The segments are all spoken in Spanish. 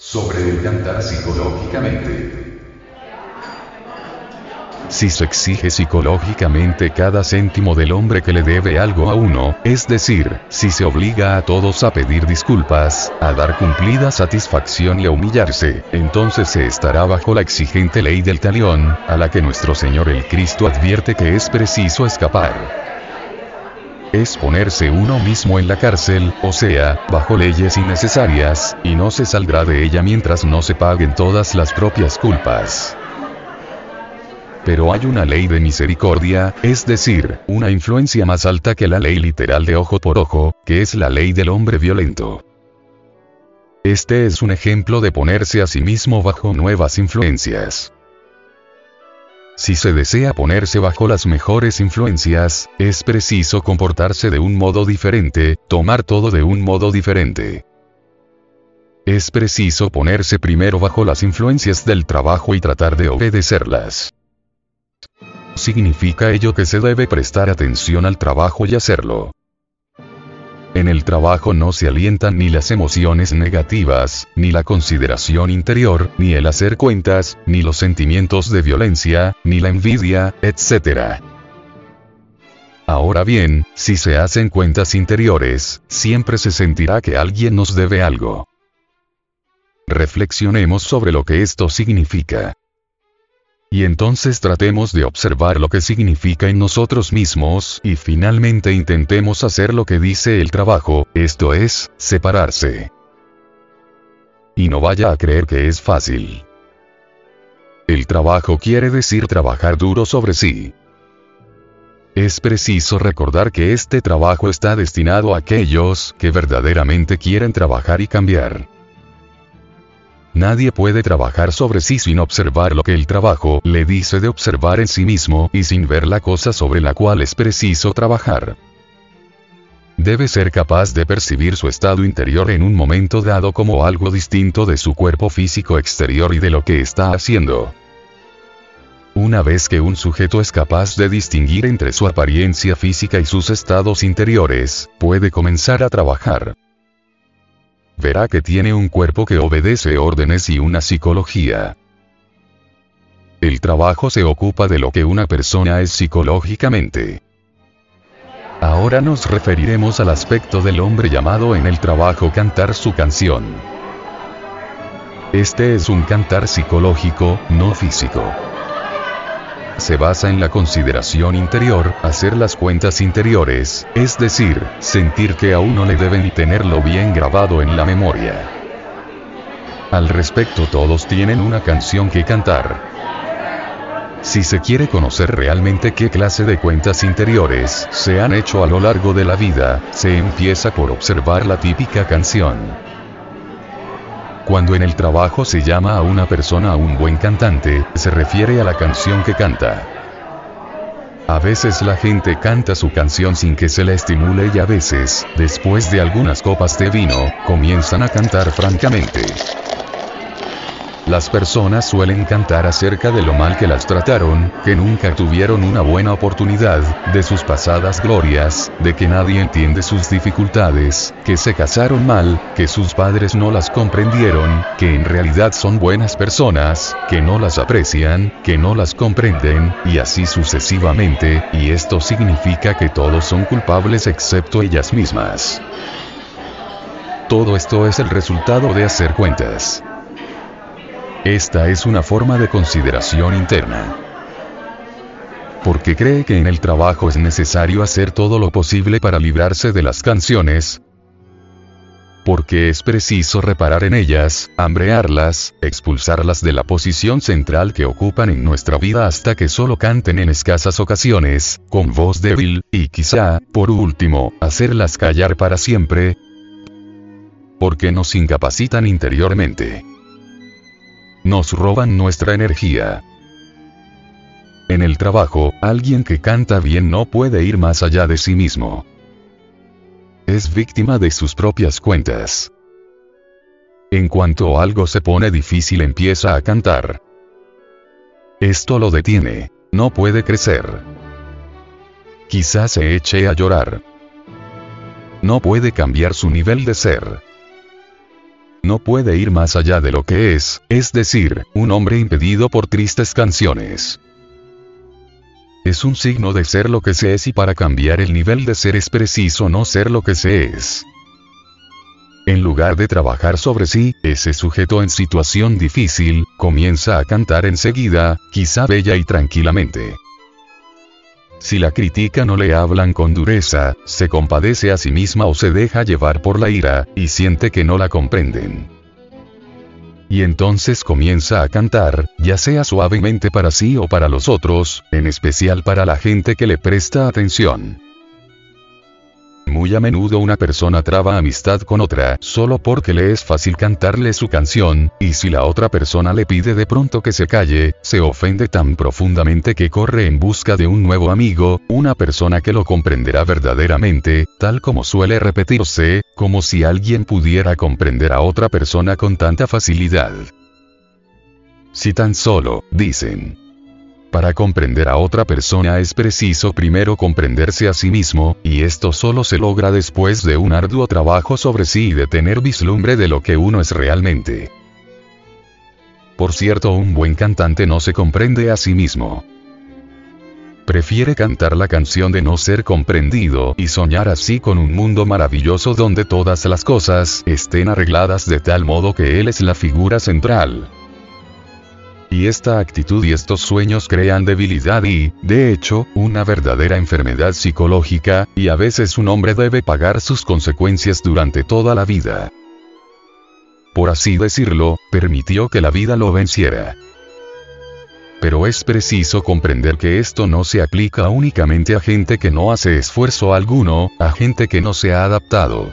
Sobre el cantar psicológicamente. Si se exige psicológicamente cada céntimo del hombre que le debe algo a uno, es decir, si se obliga a todos a pedir disculpas, a dar cumplida satisfacción y a humillarse, entonces se estará bajo la exigente ley del talión, a la que nuestro Señor el Cristo advierte que es preciso escapar es ponerse uno mismo en la cárcel, o sea, bajo leyes innecesarias, y no se saldrá de ella mientras no se paguen todas las propias culpas pero hay una ley de misericordia, es decir, una influencia más alta que la ley literal de ojo por ojo, que es la ley del hombre violento. Este es un ejemplo de ponerse a sí mismo bajo nuevas influencias. Si se desea ponerse bajo las mejores influencias, es preciso comportarse de un modo diferente, tomar todo de un modo diferente. Es preciso ponerse primero bajo las influencias del trabajo y tratar de obedecerlas. Significa ello que se debe prestar atención al trabajo y hacerlo. En el trabajo no se alientan ni las emociones negativas, ni la consideración interior, ni el hacer cuentas, ni los sentimientos de violencia, ni la envidia, etc. Ahora bien, si se hacen cuentas interiores, siempre se sentirá que alguien nos debe algo. Reflexionemos sobre lo que esto significa. Y entonces tratemos de observar lo que significa en nosotros mismos, y finalmente intentemos hacer lo que dice el trabajo, esto es, separarse. Y no vaya a creer que es fácil. El trabajo quiere decir trabajar duro sobre sí. Es preciso recordar que este trabajo está destinado a aquellos que verdaderamente quieren trabajar y cambiar. Nadie puede trabajar sobre sí sin observar lo que el trabajo le dice de observar en sí mismo y sin ver la cosa sobre la cual es preciso trabajar. Debe ser capaz de percibir su estado interior en un momento dado como algo distinto de su cuerpo físico exterior y de lo que está haciendo. Una vez que un sujeto es capaz de distinguir entre su apariencia física y sus estados interiores, puede comenzar a trabajar verá que tiene un cuerpo que obedece órdenes y una psicología. El trabajo se ocupa de lo que una persona es psicológicamente. Ahora nos referiremos al aspecto del hombre llamado en el trabajo cantar su canción. Este es un cantar psicológico, no físico se basa en la consideración interior, hacer las cuentas interiores, es decir, sentir que a uno le deben y tenerlo bien grabado en la memoria. Al respecto todos tienen una canción que cantar. Si se quiere conocer realmente qué clase de cuentas interiores se han hecho a lo largo de la vida, se empieza por observar la típica canción. Cuando en el trabajo se llama a una persona un buen cantante, se refiere a la canción que canta. A veces la gente canta su canción sin que se la estimule y a veces, después de algunas copas de vino, comienzan a cantar francamente. Las personas suelen cantar acerca de lo mal que las trataron, que nunca tuvieron una buena oportunidad, de sus pasadas glorias, de que nadie entiende sus dificultades, que se casaron mal, que sus padres no las comprendieron, que en realidad son buenas personas, que no las aprecian, que no las comprenden, y así sucesivamente, y esto significa que todos son culpables excepto ellas mismas. Todo esto es el resultado de hacer cuentas. Esta es una forma de consideración interna. Porque cree que en el trabajo es necesario hacer todo lo posible para librarse de las canciones. Porque es preciso reparar en ellas, hambrearlas, expulsarlas de la posición central que ocupan en nuestra vida hasta que solo canten en escasas ocasiones, con voz débil, y quizá, por último, hacerlas callar para siempre. Porque nos incapacitan interiormente nos roban nuestra energía. En el trabajo, alguien que canta bien no puede ir más allá de sí mismo. Es víctima de sus propias cuentas. En cuanto algo se pone difícil empieza a cantar. Esto lo detiene. No puede crecer. Quizás se eche a llorar. No puede cambiar su nivel de ser. No puede ir más allá de lo que es, es decir, un hombre impedido por tristes canciones. Es un signo de ser lo que se es y para cambiar el nivel de ser es preciso no ser lo que se es. En lugar de trabajar sobre sí, ese sujeto en situación difícil, comienza a cantar enseguida, quizá bella y tranquilamente. Si la critica no le hablan con dureza, se compadece a sí misma o se deja llevar por la ira, y siente que no la comprenden. Y entonces comienza a cantar, ya sea suavemente para sí o para los otros, en especial para la gente que le presta atención. Muy a menudo una persona traba amistad con otra, solo porque le es fácil cantarle su canción, y si la otra persona le pide de pronto que se calle, se ofende tan profundamente que corre en busca de un nuevo amigo, una persona que lo comprenderá verdaderamente, tal como suele repetirse, como si alguien pudiera comprender a otra persona con tanta facilidad. Si tan solo, dicen, para comprender a otra persona es preciso primero comprenderse a sí mismo, y esto solo se logra después de un arduo trabajo sobre sí y de tener vislumbre de lo que uno es realmente. Por cierto, un buen cantante no se comprende a sí mismo. Prefiere cantar la canción de no ser comprendido y soñar así con un mundo maravilloso donde todas las cosas estén arregladas de tal modo que él es la figura central. Y esta actitud y estos sueños crean debilidad y, de hecho, una verdadera enfermedad psicológica, y a veces un hombre debe pagar sus consecuencias durante toda la vida. Por así decirlo, permitió que la vida lo venciera. Pero es preciso comprender que esto no se aplica únicamente a gente que no hace esfuerzo alguno, a gente que no se ha adaptado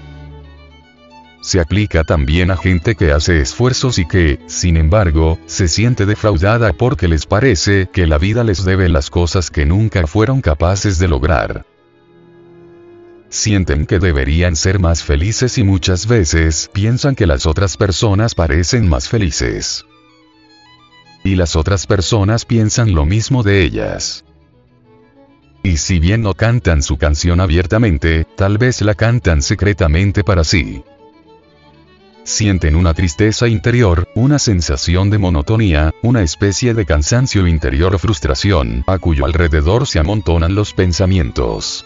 se aplica también a gente que hace esfuerzos y que, sin embargo, se siente defraudada porque les parece que la vida les debe las cosas que nunca fueron capaces de lograr. Sienten que deberían ser más felices y muchas veces piensan que las otras personas parecen más felices. Y las otras personas piensan lo mismo de ellas. Y si bien no cantan su canción abiertamente, tal vez la cantan secretamente para sí sienten una tristeza interior, una sensación de monotonía, una especie de cansancio interior o frustración, a cuyo alrededor se amontonan los pensamientos.